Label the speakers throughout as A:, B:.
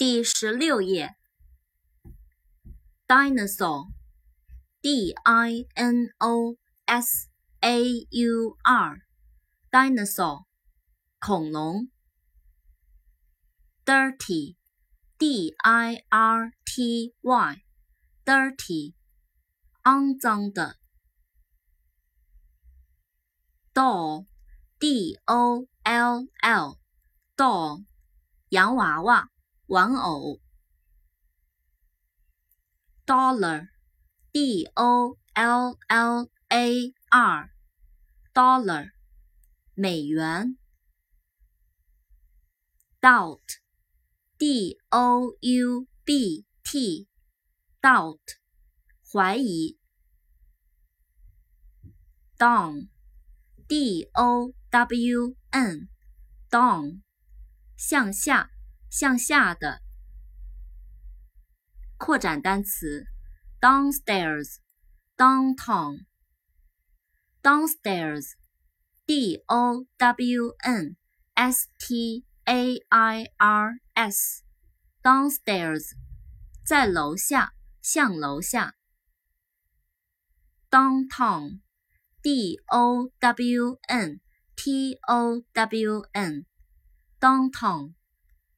A: 第十六页，dinosaur，d-i-n-o-s-a-u-r，dinosaur，恐龙，dirty，d-i-r-t-y，dirty，肮脏的，doll，d-o-l-l，doll，洋娃娃。玩偶，dollar，d o l l a r，dollar，美元，doubt，d o u b t，doubt，怀疑，down，d o w n，down，向下。向下的扩展单词：downstairs、downtown、downstairs、d-o-w-n、s-t-a-i-r-s、downstairs，在楼下，向楼下。downtown、d-o-w-n、t-o-w-n、downtown。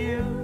A: you.